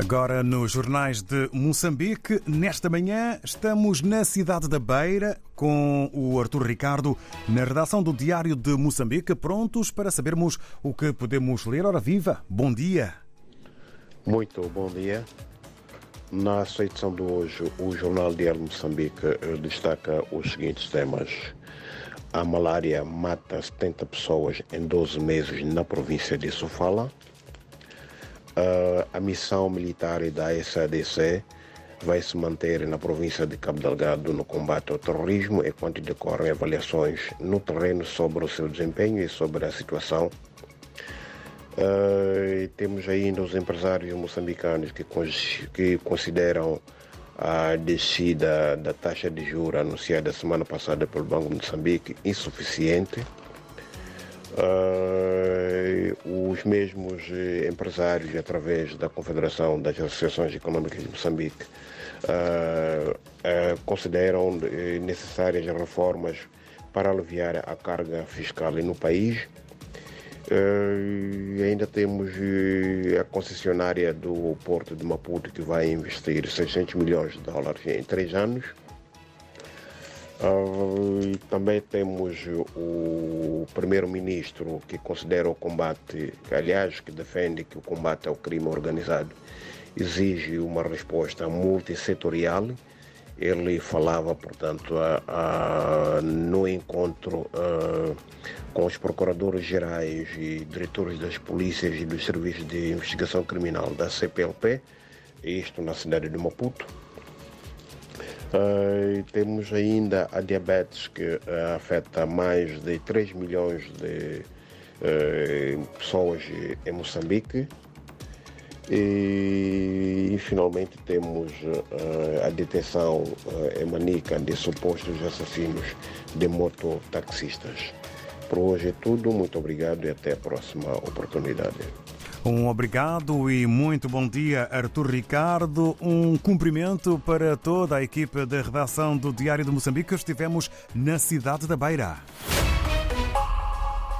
Agora nos jornais de Moçambique, nesta manhã estamos na cidade da Beira com o Artur Ricardo na redação do Diário de Moçambique, prontos para sabermos o que podemos ler. Ora viva, bom dia. Muito bom dia. Na sua edição de hoje, o Jornal Diário de Moçambique destaca os seguintes temas. A malária mata 70 pessoas em 12 meses na província de Sofala. Uh, a missão militar da SADC vai se manter na província de Cabo Delgado no combate ao terrorismo enquanto decorrem avaliações no terreno sobre o seu desempenho e sobre a situação. Uh, temos ainda os empresários moçambicanos que, que consideram a descida da taxa de juros anunciada semana passada pelo Banco de Moçambique insuficiente. Uh, os mesmos empresários, através da Confederação das Associações Econômicas de Moçambique, uh, uh, consideram necessárias reformas para aliviar a carga fiscal no país. ainda temos a concessionária do Porto de Maputo que vai investir 600 milhões de dólares em três anos. Uh, também temos o primeiro-ministro que considera o combate, aliás, que defende que o combate ao crime organizado exige uma resposta multissetorial. Ele falava, portanto, a, a, no encontro uh, com os procuradores gerais e diretores das polícias e dos serviços de investigação criminal da CPLP, isto na cidade de Maputo. Uh, temos ainda a diabetes que uh, afeta mais de 3 milhões de uh, pessoas em Moçambique. E, e finalmente temos a detenção em Manica de supostos assassinos de mototaxistas. Por hoje é tudo, muito obrigado e até a próxima oportunidade. Um obrigado e muito bom dia, Artur Ricardo. Um cumprimento para toda a equipa da redação do Diário de Moçambique. Estivemos na cidade da Beira.